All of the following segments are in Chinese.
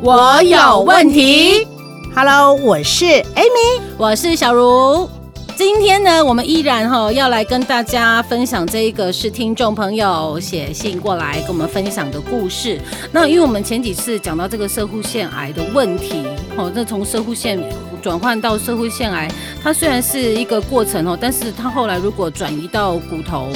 我有问题。Hello，我是 Amy，我是小茹。今天呢，我们依然哈要来跟大家分享这一个是听众朋友写信过来跟我们分享的故事。那因为我们前几次讲到这个摄护腺癌的问题，哦，那从摄护腺转换到摄护腺癌，它虽然是一个过程哦，但是它后来如果转移到骨头。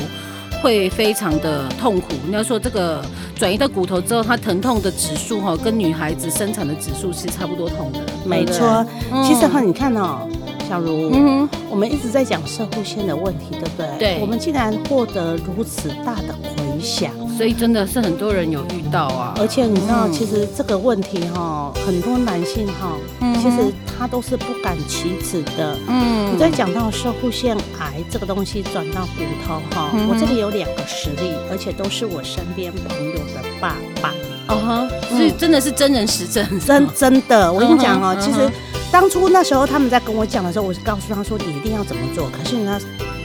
会非常的痛苦。你要说这个转移到骨头之后，它疼痛的指数哈，跟女孩子生产的指数是差不多痛的。没错，其实哈，你看哦，小茹，嗯，我们一直在讲射护线的问题，对不对？对。我们竟然获得如此大的回响，所以真的是很多人有遇到啊。而且你知道，其实这个问题哈，很多男性哈，其实他都是不敢启齿的。嗯。你在讲到摄护腺癌这个东西转到骨头哈，我这里有。两个实例，而且都是我身边朋友的爸爸。哦哈，所以真的是真人实证，真真的。我跟你讲哦，其实当初那时候他们在跟我讲的时候，我是告诉他说你一定要怎么做。可是他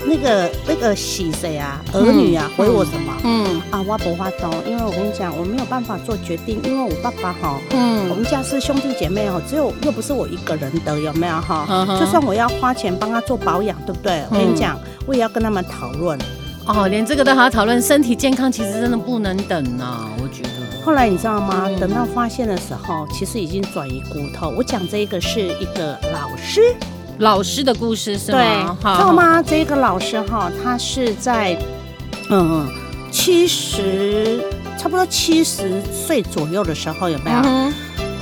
那个那个喜谁啊，儿女啊，回我什么？嗯啊，我不发刀，因为我跟你讲，我没有办法做决定，因为我爸爸哈，嗯，我们家是兄弟姐妹哈，只有又不是我一个人的，有没有哈？就算我要花钱帮他做保养，对不对？我跟你讲，我也要跟他们讨论。哦，连这个都还要讨论，身体健康其实真的不能等啊，我觉得。后来你知道吗？等到发现的时候，其实已经转移骨头。我讲这个是一个老师，老师的故事是吗？对，知道吗？这个老师哈，他是在嗯七十，差不多七十岁左右的时候，有没有？嗯、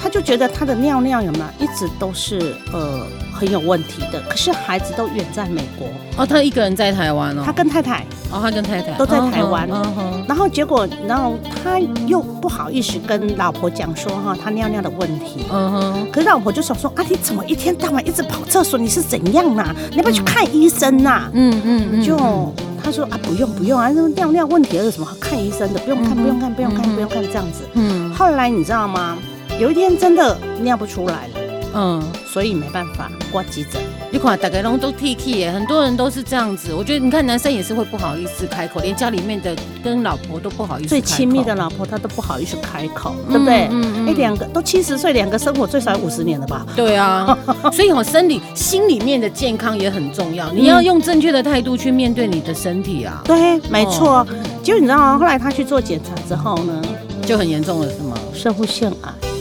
他就觉得他的尿尿有没有一直都是呃。很有问题的，可是孩子都远在美国。哦，他一个人在台湾哦，他跟太太。哦，他跟太太。都在台湾，然后结果，然后他又不好意思跟老婆讲说哈，他尿尿的问题，嗯哼，可是老婆就想说啊，你怎么一天到晚一直跑厕所，你是怎样啊？你要不要去看医生呐？嗯嗯嗯，就他说啊，不用不用啊，那尿尿问题有什么好看医生的？不用看不用看不用看不用看这样子，嗯，后来你知道吗？有一天真的尿不出来了。嗯，所以没办法挂急诊。你看大家拢都 T T 耶，很多人都是这样子。我觉得你看男生也是会不好意思开口，连家里面的跟老婆都不好意思。最亲密的老婆他都不好意思开口，对不对？嗯嗯。哎，两个都七十岁，两个生活最少有五十年了吧？对啊。所以我生理、心里面的健康也很重要。你要用正确的态度去面对你的身体啊。对，没错。结果你知道吗？后来他去做检查之后呢，就很严重了，是吗？摄护腺癌。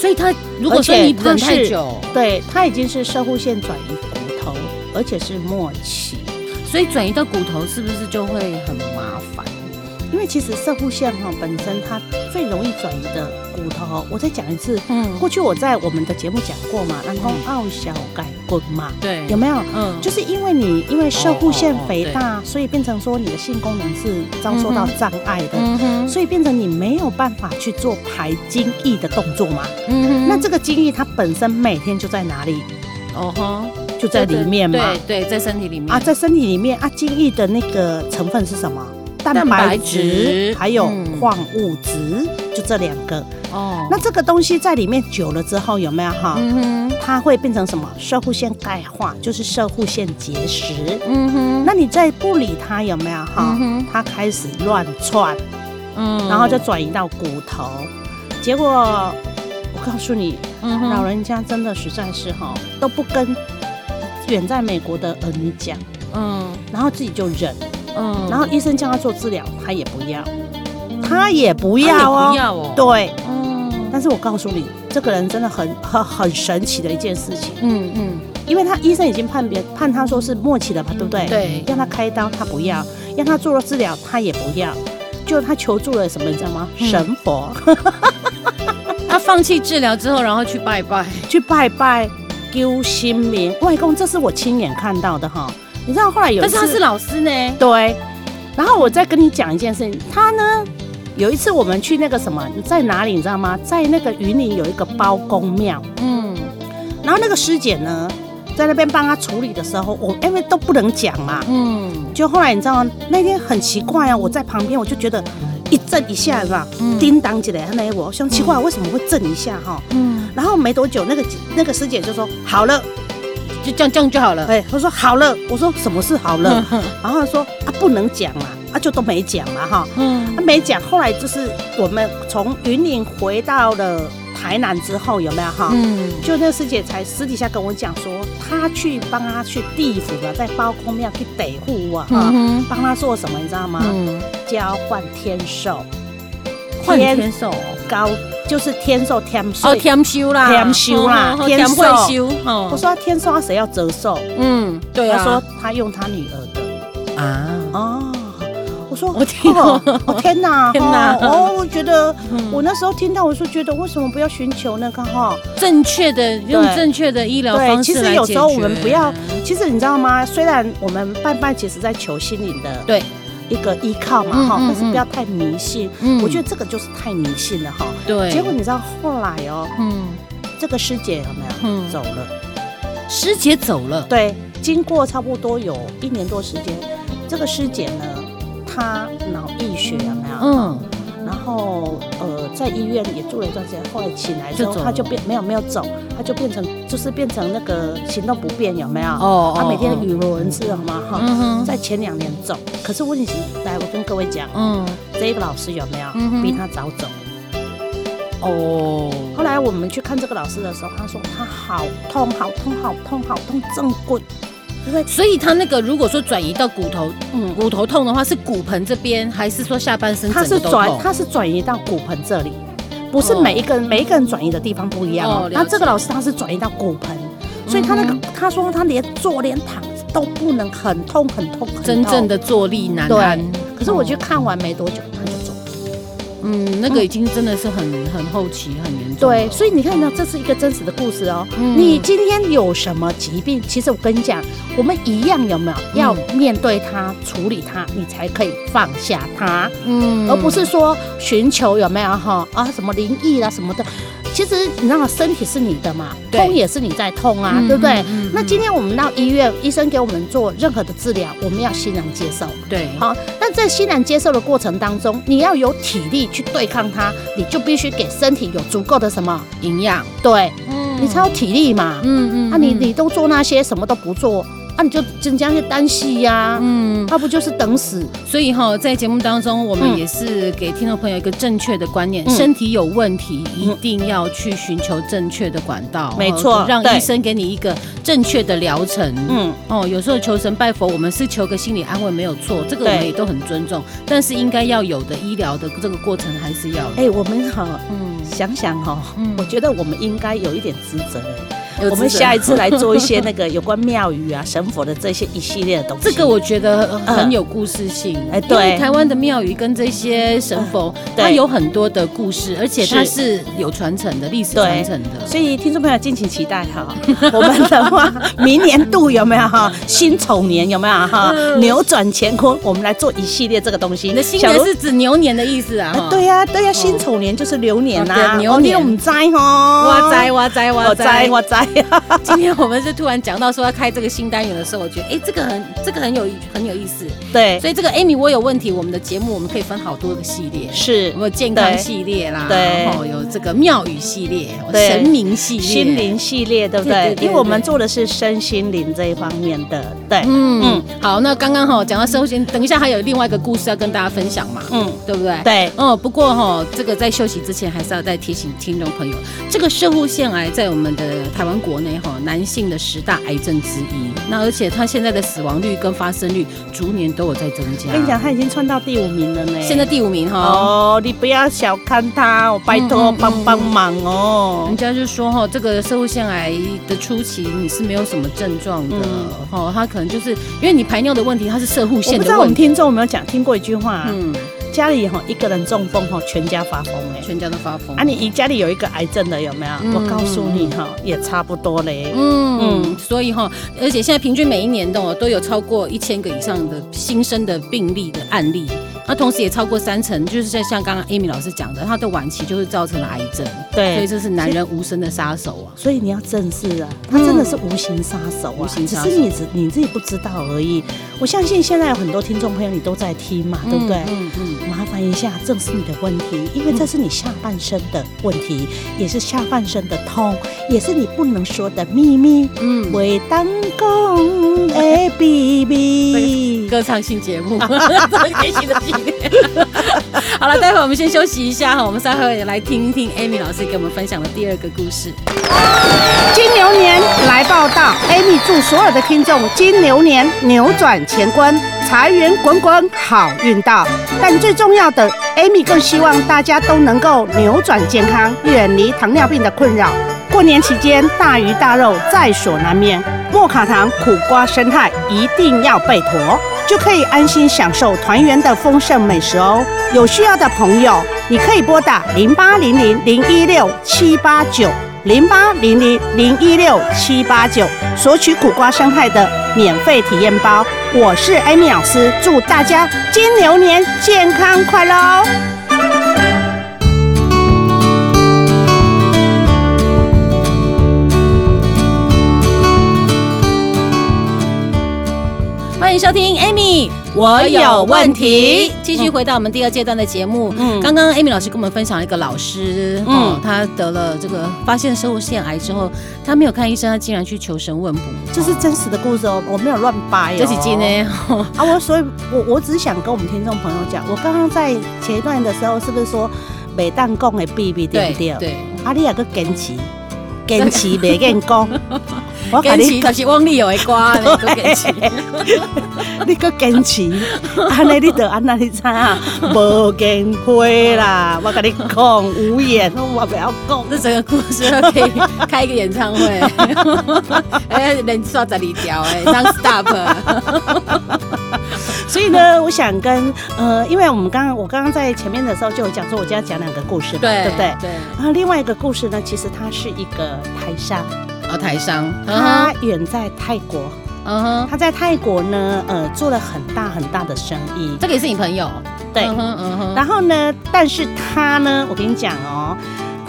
所以他如果说你等太久，对，他已经是射护腺转移骨头，而且是末期，所以转移到骨头是不是就会很麻烦？因为其实射护腺哈本身它最容易转移的骨头，我再讲一次，嗯，过去我在我们的节目讲过嘛，然后奥小改滚嘛，对，有没有？嗯，就是因为你因为射护腺肥大，所以变成说你的性功能是遭受到障碍的，所以变成你没有办法去做排精液的动作嘛，嗯，那这个精液它本身每天就在哪里？哦哈，就在里面嘛，对对，在身体里面。啊，在身体里面啊，精液的那个成分是什么？蛋白质还有矿物质，就这两个哦。那这个东西在里面久了之后有没有哈？嗯它会变成什么？射护腺钙化，就是射护腺结石。嗯哼。那你再不理它有没有哈？它开始乱窜，嗯，然后就转移到骨头。结果我告诉你，老人家真的实在是哈都不跟远在美国的儿女讲，嗯，然后自己就忍。嗯，然后医生叫他做治疗，他也不要，他也不要哦，不要哦，对，嗯，但是我告诉你，这个人真的很很很神奇的一件事情，嗯嗯，因为他医生已经判别判他说是末期了嘛，对不对？对，让他开刀他不要，让他做了治疗他也不要，就他求助了什么你知道吗？神佛，他放弃治疗之后，然后去拜拜，去拜拜，救性命，外公，这是我亲眼看到的哈。你知道后来有，但是他是老师呢。对，然后我再跟你讲一件事情，他呢有一次我们去那个什么，在哪里你知道吗？在那个云林有一个包公庙，嗯，然后那个师姐呢，在那边帮他处理的时候，我因为都不能讲嘛，嗯，就后来你知道吗？那天很奇怪啊，我在旁边我就觉得一震一下是吧？嗯，叮当起来，那我想奇怪为什么会震一下哈？嗯，然后没多久那个那个师姐就说好了。就这样这样就好了。哎，他说好了，我说什么事好了？然后他说啊，不能讲嘛，啊就都没讲嘛哈。嗯，他没讲。后来就是我们从云岭回到了台南之后，有没有哈？嗯，就那个师姐才私底下跟我讲说，她去帮她去地府了，在包公庙去逮户啊，哈，帮他做什么，你知道吗？嗯，交换天寿，换天寿高。就是天寿天寿哦，天寿啦，天寿啦，天寿。我说天寿他谁要折寿？嗯，对啊。他说他用他女儿的啊哦。我说我天，我天哪，天哪！哦，我觉得我那时候听到，我说觉得为什么不要寻求那个哈正确的用正确的医疗方式？其实有时候我们不要，其实你知道吗？虽然我们拜拜，其实在求心灵的对。一个依靠嘛哈，但是不要太迷信。嗯，我觉得这个就是太迷信了哈。对。结果你知道后来哦，嗯，这个师姐有没有？嗯，走了。师姐走了。对，经过差不多有一年多时间，这个师姐呢，她脑溢血有没有？嗯。然后呃，在医院也住了一段时间，后来起来之后，他就变没有没有走，他就变成就是变成那个行动不便，有没有？哦，他每天语无伦次，好吗？哈，在前两年走，可是问题是，来我跟各位讲，嗯，这一个老师有没有比他早走？哦，后来我们去看这个老师的时候，他说他好痛，好痛，好痛，好痛，正棍。所以他那个如果说转移到骨头，嗯，骨头痛的话是骨盆这边，还是说下半身？他是转，他是转移到骨盆这里，不是每一个人、哦、每一个人转移的地方不一样哦。那这个老师他是转移到骨盆，所以他那个、嗯、他说他连坐连躺都不能，很痛很痛，很痛，真正的坐立难安。可是我觉得看完没多久。嗯，那个已经真的是很很后期，很严重。对，所以你看到这是一个真实的故事哦。嗯，你今天有什么疾病？其实我跟你讲，我们一样有没有要面对它、处理它，你才可以放下它。嗯，而不是说寻求有没有哈啊什么灵异啦什么的。其实你知道吗？身体是你的嘛，痛也是你在痛啊，对不对？那今天我们到医院，医生给我们做任何的治疗，我们要欣然接受。对，好。那在欣然接受的过程当中，你要有体力去对抗它，你就必须给身体有足够的什么营养？对，嗯，你才有体力嘛。嗯嗯。那你你都做那些什么都不做？那、啊、你就增加些单戏呀，嗯，那不就是等死？所以哈，在节目当中，我们也是给听众朋友一个正确的观念：嗯、身体有问题，一定要去寻求正确的管道，没错，让医生给你一个正确的疗程。嗯，哦，有时候求神拜佛，我们是求个心理安慰，没有错，这个我们也都很尊重。但是应该要有的医疗的这个过程还是要。哎、欸，我们哈，嗯，想想哈，嗯，我觉得我们应该有一点职责。我们下一次来做一些那个有关庙宇啊、神佛的这些一系列的东西。这个我觉得很有故事性。哎，对，台湾的庙宇跟这些神佛，它有很多的故事，而且它是有传承的历史传承的。所以听众朋友敬请期待哈。我们的话，明年度有没有哈？辛丑年有没有哈？扭转乾坤，我们来做一系列这个东西。你的新年是指牛年的意思啊？对呀，对呀，辛丑年就是牛年呐。牛年我们栽哈，哇栽哇栽哇栽哇栽。今天我们是突然讲到说要开这个新单元的时候，我觉得哎、欸，这个很这个很有很有意思。对，所以这个 Amy 我有问题，我们的节目我们可以分好多个系列，是，有健康系列啦，对，然后有这个庙宇系列，神明系列，心灵系列，对不对？因为我们做的是身心灵这一方面的，对，嗯嗯。好，那刚刚哈讲到身心，等一下还有另外一个故事要跟大家分享嘛，嗯，对不对？对，哦，不过哈，这个在休息之前还是要再提醒听众朋友，这个摄护腺癌在我们的台湾国内哈。男性的十大癌症之一，那而且他现在的死亡率跟发生率逐年都有在增加。跟你讲，他已经窜到第五名了呢。现在第五名哈。哦，你不要小看他，我拜托帮帮忙哦。人家就说哈，这个社会腺癌的初期你是没有什么症状的，哦，他可能就是因为你排尿的问题，它是射护腺的问题。我不知道我们听众有没有讲听过一句话？嗯。家里哈一个人中风哈，全家发疯哎，全家都发疯。啊，你你家里有一个癌症的有没有？我告诉你哈，也差不多嘞。嗯嗯，所以哈，而且现在平均每一年都都有超过一千个以上的新生的病例的案例。那同时也超过三成，就是像像刚刚 Amy 老师讲的，他的晚期就是造成了癌症。对，所以这是男人无声的杀手啊。所以你要正视啊，他真的是无形杀手啊，只是你自你自己不知道而已。我相信现在有很多听众朋友你都在听嘛，对不对？嗯嗯。麻烦一下，正视你的问题，因为这是你下半身的问题，也是下半身的痛，也是你不能说的秘密。嗯，为当公的秘密。歌唱性节目，开心的系列。好了，待会我们先休息一下哈，我们稍后也来听听 Amy 老师给我们分享的第二个故事。金牛年来报道，Amy 祝所有的听众金牛年扭转乾坤，财源滚滚，好运到。但最重要的，Amy 更希望大家都能够扭转健康，远离糖尿病的困扰。过年期间，大鱼大肉在所难免，莫卡糖苦瓜生态一定要备妥，就可以安心享受团圆的丰盛美食哦。有需要的朋友，你可以拨打零八零零零一六七八九零八零零零一六七八九索取苦瓜生态的免费体验包。我是 Amy 老师，祝大家金牛年健康快乐哦！欢迎收听 Amy，我有问题。继续回到我们第二阶段的节目。嗯，刚刚 Amy 老师跟我们分享了一个老师，嗯，他得了这个发现生物腺癌之后，他没有看医生，他竟然去求神问卜。这是真实的故事哦，我没有乱掰哦。这几集呢？啊，我所以，我我只想跟我们听众朋友讲，我刚刚在前一段的时候，是不是说每当讲的 B B 对不对？对。啊，你也个坚持，坚持 别跟讲。我坚持就是往你有的歌，坚持，你搁坚持，安尼你得安那你知啊？无见会啦，我跟你讲无言，我不要讲。这整个故事可以开一个演唱会，哎，连刷十二条哎，non stop。所以呢，我想跟呃，因为我们刚刚我刚刚在前面的时候就有讲说，我今天讲两个故事，对对不对？对。然后另外一个故事呢，其实它是一个台商。台商，他远在泰国，嗯哼，他在泰国呢，呃，做了很大很大的生意。这个也是你朋友，对，嗯哼，嗯哼。然后呢，但是他呢，我跟你讲哦，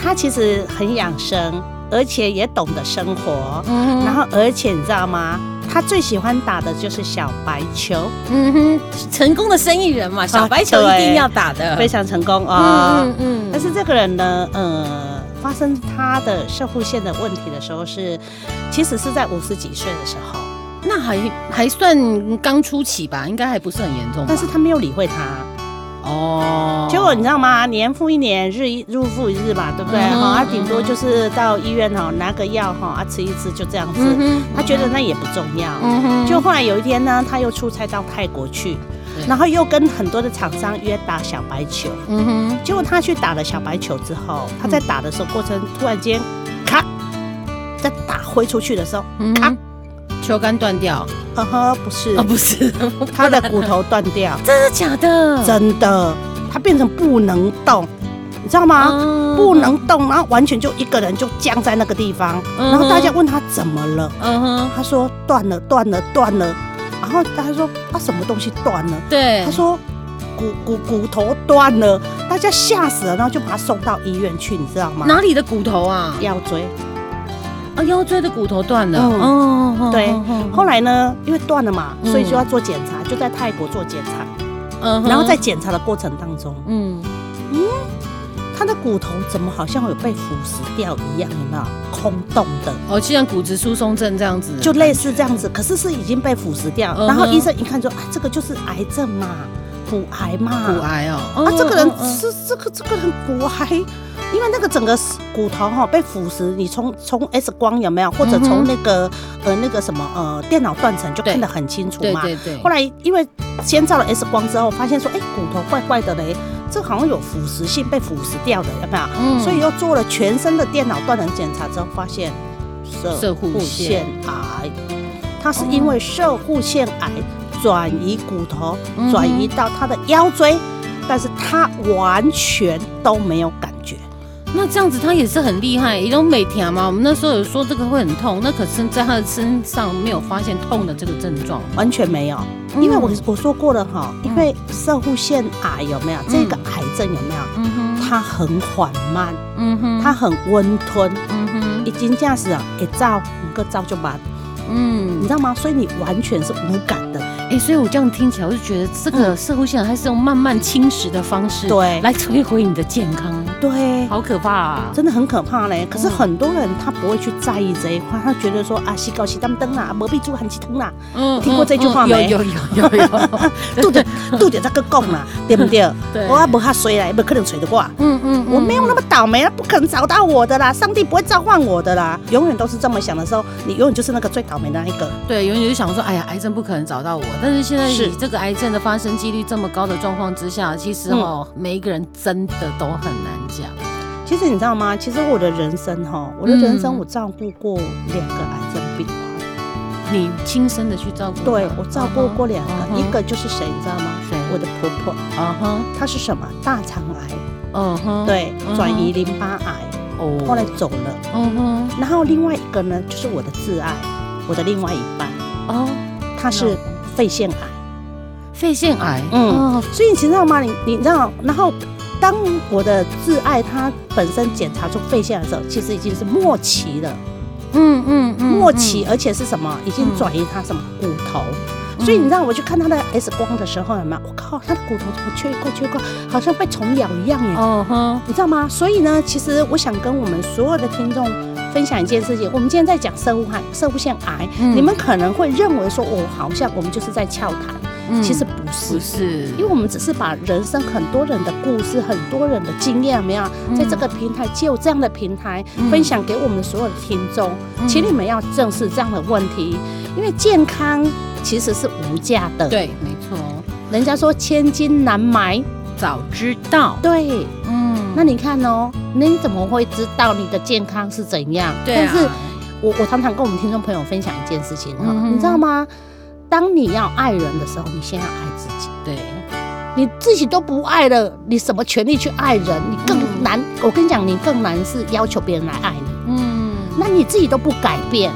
他其实很养生，而且也懂得生活，嗯。然后，而且你知道吗？他最喜欢打的就是小白球，嗯哼，成功的生意人嘛，小白球一定要打的，非常成功啊，嗯嗯。但是这个人呢，呃。发生他的射护腺的问题的时候是，其实是在五十几岁的时候，那还还算刚初期吧，应该还不是很严重。但是他没有理会他，哦，结果你知道吗？年复一年，日一日复一日嘛，对不对？哈、嗯，他顶多就是到医院哈拿个药哈啊吃一吃就这样子，嗯、他觉得那也不重要。就后来有一天呢，他又出差到泰国去。然后又跟很多的厂商约打小白球，嗯哼，结果他去打了小白球之后，他在打的时候过程突然间，咔，在打挥出去的时候，咔，球杆断掉，呵呵，不是，哦不是，他的骨头断掉，真的假的？真的，他变成不能动，你知道吗？不能动，然后完全就一个人就僵在那个地方，然后大家问他怎么了，嗯哼，他说断了，断了，断了。然后他说他什么东西断了？对，他说骨骨骨头断了，大家吓死了，然后就把他送到医院去，你知道吗？哪里的骨头啊？腰椎啊，腰椎的骨头断了。嗯，哦、对。后来呢，因为断了嘛，所以就要做检查，就在泰国做检查。嗯，然后在检查的过程当中，嗯嗯。他的骨头怎么好像有被腐蚀掉一样？有没有空洞的？哦，就像骨质疏松症这样子，就类似这样子。可是是已经被腐蚀掉。然后医生一看说：“啊，这个就是癌症嘛，骨癌嘛。”骨癌哦。啊，这个人是这个这个人骨癌，因为那个整个骨头哈被腐蚀，你从从 X 光有没有，或者从那个呃那个什么呃电脑断层就看得很清楚嘛。对对对。后来因为先照了 X 光之后，发现说：“哎，骨头怪怪的嘞。”这好像有腐蚀性，被腐蚀掉的，有没有？嗯。所以又做了全身的电脑断层检查之后，发现射护腺癌。它是因为射护腺癌转移骨头，转移到他的腰椎，但是他完全都没有感觉。那这样子他也是很厉害，一种美条嘛。我们那时候有说这个会很痛，那可是在他的身上没有发现痛的这个症状，完全没有。因为我我说过了哈，因为射护腺癌有没有这个癌症有没有？嗯哼，它很缓慢，嗯哼，它很温吞，嗯哼，已经这样子啊，一照五个照就完，嗯，你知道吗？所以你完全是无感的。哎，所以我这样听起来，我就觉得这个摄护腺癌它是用慢慢侵蚀的方式，对，来摧毁你的健康，对，好可怕啊，真的很可怕嘞。可是很多人他不会去在意这一块，他觉得说啊，洗高洗当灯啦，磨壁猪很起疼啦。嗯，听过这句话没？有有有有有，肚子肚子这个拱啦，对不对？对，我不怕衰啦，不可能吹得过。嗯嗯，我没有那么倒霉，不可能找到我的啦，上帝不会召唤我的啦，永远都是这么想的时候，你永远就是那个最倒霉的那一个。对，永远就想说，哎呀，癌症不可能找到我。但是现在以这个癌症的发生几率这么高的状况之下，其实哦，每一个人真的都很难讲。其实你知道吗？其实我的人生哈，我的人生我照顾过两个癌症病患。你亲身的去照顾？对，我照顾过两个，一个就是谁，你知道吗？谁？我的婆婆。嗯哼，她是什么？大肠癌。嗯哼，对，转移淋巴癌。哦，后来走了。嗯哼，然后另外一个呢，就是我的挚爱，我的另外一半。哦，他是。肺腺癌，肺腺癌，嗯，所以你知道吗？你你知道，然后当我的挚爱他本身检查出肺腺癌的时候，其实已经是末期了，嗯嗯嗯，末期，而且是什么？已经转移他什么骨头？所以你知道，我去看他的 X 光的时候，有没有？我靠，他的骨头怎么缺一块缺一块，好像被虫咬一样耶！哦哼，你知道吗？所以呢，其实我想跟我们所有的听众。分享一件事情，我们今天在讲生物癌、生物腺癌，嗯、你们可能会认为说，我好像我们就是在翘谈，嗯、其实不是，不是，因为我们只是把人生很多人的故事、很多人的经验，有没有？在这个平台，就这样的平台分享给我们所有的听众，嗯、请你们要正视这样的问题，因为健康其实是无价的，对，没错，人家说千金难买。早知道，对，嗯，那你看哦。那你怎么会知道你的健康是怎样？对啊，但是我我常常跟我们听众朋友分享一件事情哈，嗯、你知道吗？当你要爱人的时候，你先要爱自己。对，你自己都不爱了，你什么权利去爱人？你更难。嗯、我跟你讲，你更难是要求别人来爱你。嗯，那你自己都不改变。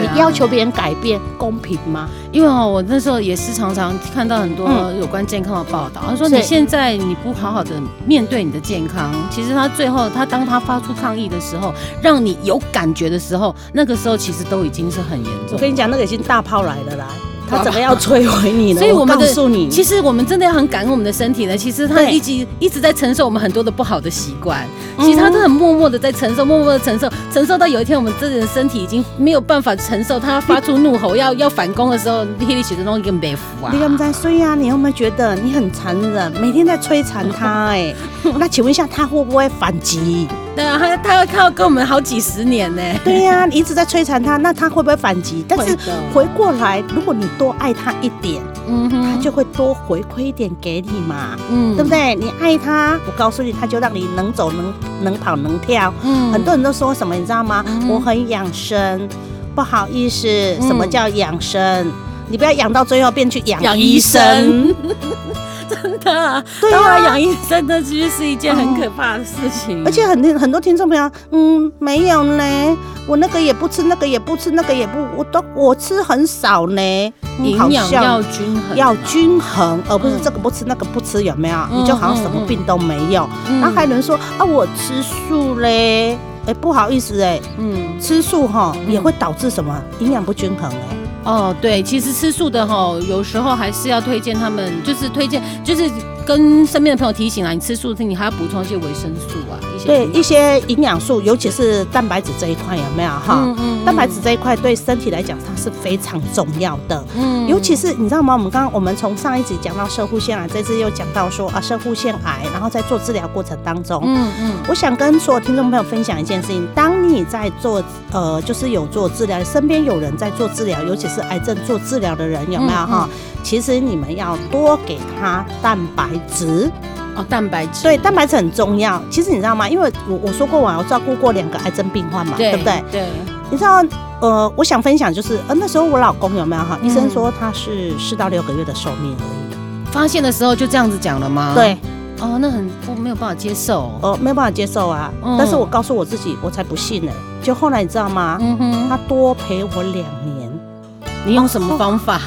你要求别人改变公平吗？因为哦，我那时候也是常常看到很多有关健康的报道，他说你现在你不好好的面对你的健康，其实他最后他当他发出抗议的时候，让你有感觉的时候，那个时候其实都已经是很严重。我跟你讲，那个已经大炮来了啦。他怎么要摧毁你呢？所以我们告诉你，其实我们真的要很感恩我们的身体呢。其实他一直一直在承受我们很多的不好的习惯，其实他都很默默的在承受，默默的承受，承受到有一天我们这人身体已经没有办法承受，他发出怒吼要要反攻的时候，你里血的东西根本没服啊！你们在睡呀？你有没有觉得你很残忍？每天在摧残他哎，那请问一下，他会不会反击？对啊，他他要他要跟我们好几十年呢。对呀，你一直在摧残他，那他会不会反击？但是回过来，如果你多爱他一点，嗯哼，他就会多回馈一点给你嘛，嗯，对不对？你爱他，我告诉你，他就让你能走能能跑能跳。嗯，很多人都说什么，你知道吗？我很养生，不好意思，什么叫养生？你不要养到最后变去养医生。真的啊，对啊，养医生的其实是一件很可怕的事情，而且很多很多听众朋友，嗯，没有呢，我那个也不吃，那个也不吃，那个也不，我都我吃很少呢，营养要均衡，要均衡，而不是这个不吃那个不吃，有没有？你就好像什么病都没有，然后还有人说啊，我吃素嘞，哎，不好意思哎，嗯，吃素哈也会导致什么？营养不均衡哎。哦，对，其实吃素的哈，有时候还是要推荐他们，就是推荐，就是跟身边的朋友提醒啊，你吃素的，你还要补充一些维生素啊，一些对一些营养素，尤其是蛋白质这一块有没有哈？嗯嗯，蛋白质这一块对身体来讲它是非常重要的，嗯，尤其是你知道吗？我们刚刚我们从上一集讲到射护腺癌，这次又讲到说啊射护腺癌，然后在做治疗过程当中，嗯嗯，我想跟所有听众朋友分享一件事情，当你在做呃就是有做治疗，身边有人在做治疗，尤其是是癌症做治疗的人有没有哈？其实你们要多给他蛋白质哦，蛋白质对，蛋白质很重要。其实你知道吗？因为我我说过我照顾过两个癌症病患嘛，对，对不对？对。你知道呃，我想分享就是呃那时候我老公有没有哈？医生说他是四到六个月的寿命而已。发现的时候就这样子讲了吗？对。哦，那很我没有办法接受，哦，没有办法接受啊。嗯、但是我告诉我自己，我才不信呢。就后来你知道吗？嗯哼，他多陪我两年。你用什么方法？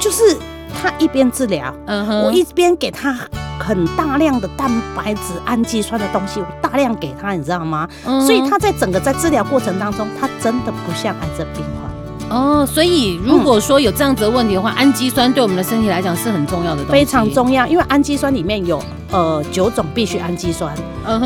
就是他一边治疗，嗯哼，我一边给他很大量的蛋白质、氨基酸的东西，我大量给他，你知道吗？嗯、所以他在整个在治疗过程当中，他真的不像癌症病患。哦，所以如果说有这样子的问题的话，氨基酸对我们的身体来讲是很重要的东西，非常重要，因为氨基酸里面有呃九种必需氨基酸，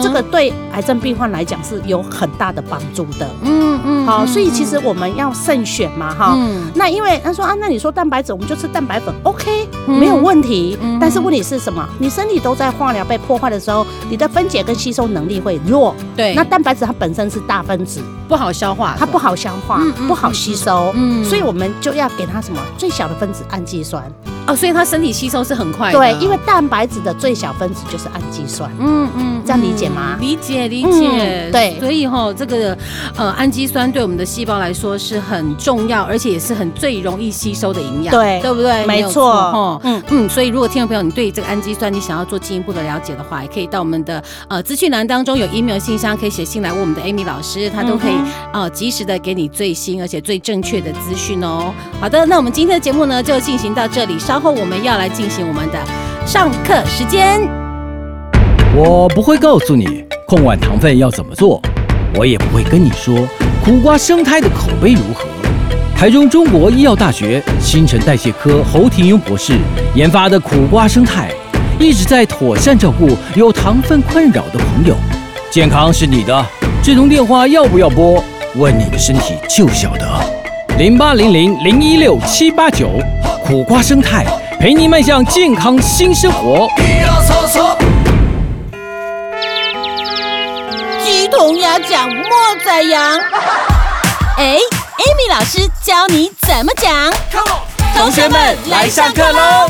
这个对癌症病患来讲是有很大的帮助的。嗯嗯，好，所以其实我们要慎选嘛，哈。嗯那因为他说啊，那你说蛋白质，我们就吃蛋白粉，OK，没有问题。但是问题是什么？你身体都在化疗被破坏的时候，你的分解跟吸收能力会弱。对，那蛋白质它本身是大分子，不好消化，它不好消化，不好吸收。嗯，所以我们就要给它什么最小的分子氨基酸哦，所以它身体吸收是很快的。对，因为蛋白质的最小分子就是氨基酸。嗯嗯，这样理解吗？理解理解。对，所以哈，这个呃氨基酸对我们的细胞来说是很重要，而且也是很最容易吸收的营养。对，对不对？没错。哈，嗯嗯，所以如果听众朋友你对这个氨基酸你想要做进一步的了解的话，也可以到我们的呃资讯栏当中有 email 信箱，可以写信来问我们的 Amy 老师，她都可以呃及时的给你最新而且最正确的资讯哦。好的，那我们今天的节目呢就进行到这里。稍然后我们要来进行我们的上课时间。我不会告诉你控管糖分要怎么做，我也不会跟你说苦瓜生态的口碑如何。台中中国医药大学新陈代谢科侯廷庸博士研发的苦瓜生态，一直在妥善照顾有糖分困扰的朋友。健康是你的，这通电话要不要拨？问你的身体就晓得。零八零零零一六七八九，苦瓜生态陪你迈向健康新生活。鸡同鸭讲，莫宰羊。哎，Amy 老师教你怎么讲。同学们来上课喽！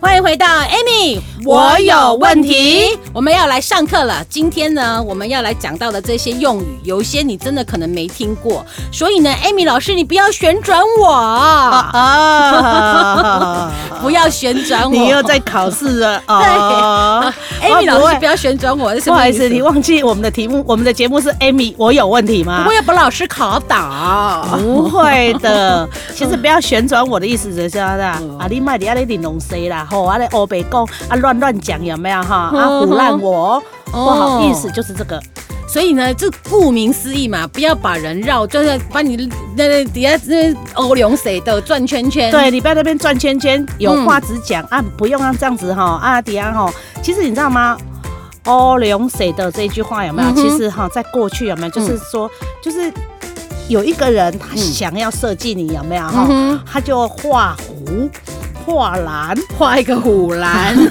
欢迎回到 Amy。我有问题，我们要来上课了。今天呢，我们要来讲到的这些用语，有一些你真的可能没听过，所以呢，Amy 老师，你不要旋转我啊！不要旋转我，你又在考试了 啊！Amy 老师，不要旋转我，不好意思，你忘记我们的题目，我们的节目是 Amy，我有问题吗？不要把老师考倒，不会的。其实不要旋转我的意思就是啊？你卖的啊，你玲珑谁啦？吼，啊，你欧北讲啊乱。乱讲有没有哈？啊，唬烂我，不好意思，就是这个。所以呢，这顾名思义嘛，不要把人绕，就是把你那那底下那欧龙谁的转圈圈。对，你不要那边转圈圈，有话直讲啊，不用啊这样子哈啊底下哈。其实你知道吗？欧龙谁的这句话有没有？其实哈，在过去有没有？就是说，就是有一个人他想要设计你有没有哈？他就画虎。画蓝，画一个虎蓝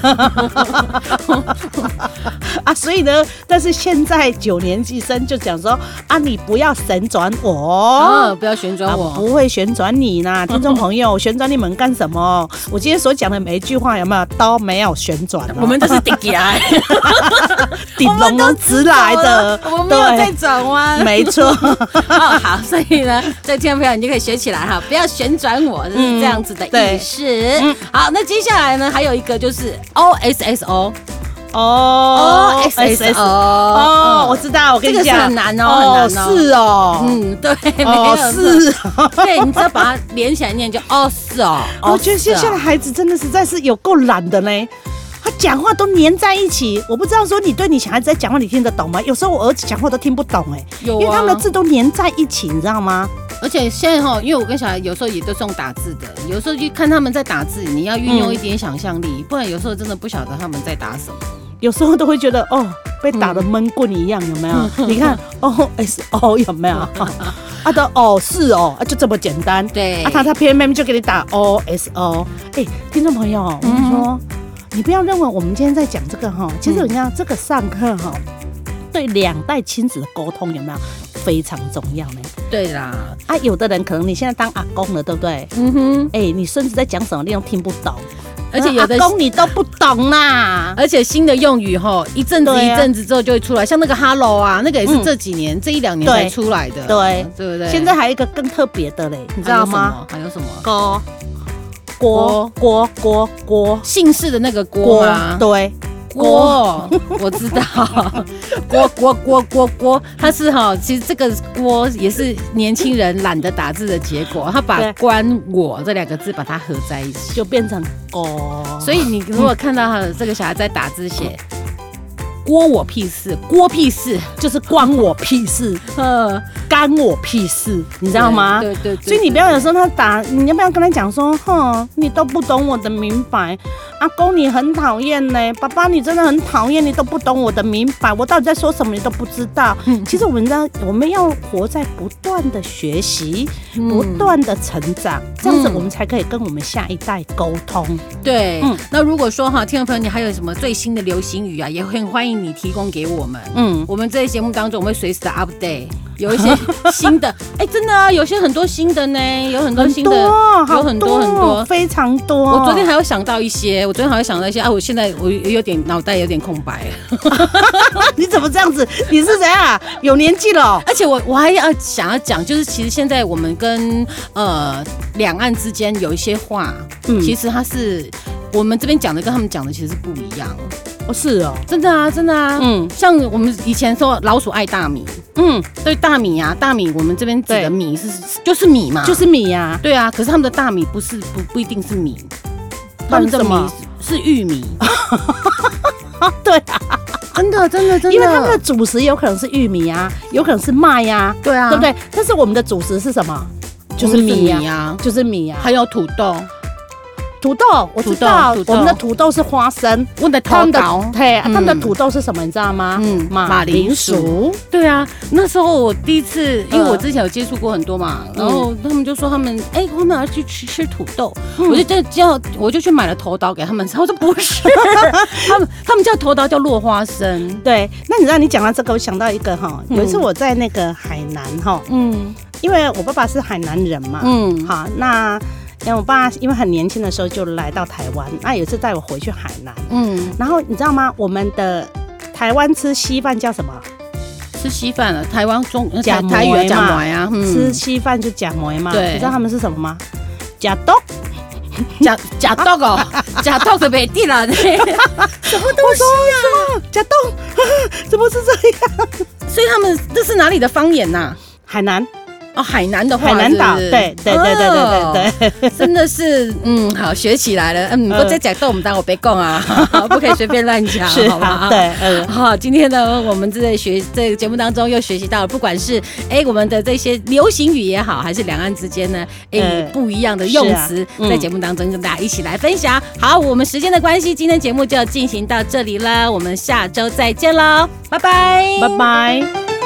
啊！所以呢，但是现在九年级生就讲说啊，你不要旋转我，啊、不要旋转我，啊、不会旋转你呢，听众朋友，旋转你们干什么？我今天所讲的每一句话有没有都没有旋转？我们都是顶起来，顶龙都直来的，我们没有在转弯，没错。哦，好，所以呢，这听众朋友你就可以学起来哈，不要旋转我，就是这样子的意思。嗯好，那接下来呢，还有一个就是 O S S O，哦，O S S O，哦，我知道，我跟你讲，这个是很难哦，很难哦，是哦，嗯，对，没有，是，对，你只要把它连起来念，就哦，是哦。我觉得现在的孩子真的实在是有够懒的呢，他讲话都黏在一起，我不知道说你对你小孩子在讲话，你听得懂吗？有时候我儿子讲话都听不懂，哎，因为他们的字都黏在一起，你知道吗？而且现在哈，因为我跟小孩有时候也都是用打字的，有时候就看他们在打字，你要运用一点想象力，嗯、不然有时候真的不晓得他们在打什么。有时候都会觉得哦，被打的闷棍一样，有没有？嗯、你看哦，S O 有没有？啊的哦是哦，啊就这么简单。对，啊他他偏偏就给你打 O S O。哎，听众朋友，我跟你说，嗯、你不要认为我们今天在讲这个哈，其实你看这个上课哈，对两代亲子的沟通有没有？非常重要呢。对啦，啊，有的人可能你现在当阿公了，对不对？嗯哼，哎，你孙子在讲什么，你都听不懂。而且有的公你都不懂啦。而且新的用语哈，一阵子一阵子之后就会出来，像那个 “hello” 啊，那个也是这几年这一两年才出来的，对对不对？现在还有一个更特别的嘞，你知道吗？还有什么？郭郭郭郭郭，姓氏的那个郭吗？对。郭，我知道，锅锅锅锅锅，他是哈，其实这个锅也是年轻人懒得打字的结果，他把“关我”这两个字把它合在一起，就变成锅。所以你如果看到他这个小孩在打字写。关我屁事，郭屁事就是关我屁事，呃，干我屁事，你知道吗？对对，对，所以你不要有时候他打，你要不要跟他讲说，哼，你都不懂我的明白，阿公你很讨厌呢，爸爸你真的很讨厌，你都不懂我的明白，我到底在说什么你都不知道。嗯，其实我们在我们要活在不断的学习，不断的成长，这样子我们才可以跟我们下一代沟通。对，嗯，那如果说哈，听众朋友你还有什么最新的流行语啊，也很欢迎。你提供给我们，嗯，我们这些节目当中，我们会随时的 update，有一些 新的，哎、欸，真的啊，有些很多新的呢，有很多新的，有很多很多，非常多。我昨天还有想到一些，我昨天还有想到一些啊，我现在我有点脑袋有点空白。你怎么这样子？你是谁啊？有年纪了，而且我我还要想要讲，就是其实现在我们跟呃两岸之间有一些话，嗯，其实它是我们这边讲的跟他们讲的其实是不一样。哦，是哦，真的啊，真的啊，嗯，像我们以前说老鼠爱大米，嗯，对，大米啊，大米，我们这边指的米是就是米嘛，就是米呀，对啊，可是他们的大米不是不不一定是米，他们的米是玉米，对啊，真的真的真的，因为他们的主食有可能是玉米啊，有可能是麦呀，对啊，对不对？但是我们的主食是什么？就是米呀，就是米呀，还有土豆。土豆，我知道，我们的土豆是花生。我的他们的对，他们的土豆是什么？你知道吗？嗯，马铃薯。对啊，那时候我第一次，因为我之前有接触过很多嘛，然后他们就说他们，哎，我们要去吃吃土豆，我就叫叫，我就去买了头刀给他们吃。我说不是，他们他们叫头刀叫落花生。对，那你知道你讲到这个，我想到一个哈，有一次我在那个海南哈，嗯，因为我爸爸是海南人嘛，嗯，好，那。因为我爸因为很年轻的时候就来到台湾，那有一次带我回去海南，嗯，然后你知道吗？我们的台湾吃稀饭叫什么？吃稀饭了，台湾中假台语嘛呀，吃稀饭就假馍嘛。对，你知道他们是什么吗？假豆，假假豆哦，假豆是北地人，什么东西啊？假豆，怎么是这样？所以他们这是哪里的方言呐？海南。哦，海南的话，海南岛，对对对对对对对，真的是，嗯，好，学起来了，嗯，不再讲豆，我们当我别讲啊，不可以随便乱讲，好吧？对，嗯，好，今天呢，我们在学这个节目当中又学习到了，不管是哎我们的这些流行语也好，还是两岸之间呢，哎不一样的用词，在节目当中跟大家一起来分享。好，我们时间的关系，今天节目就要进行到这里了，我们下周再见喽，拜拜，拜拜。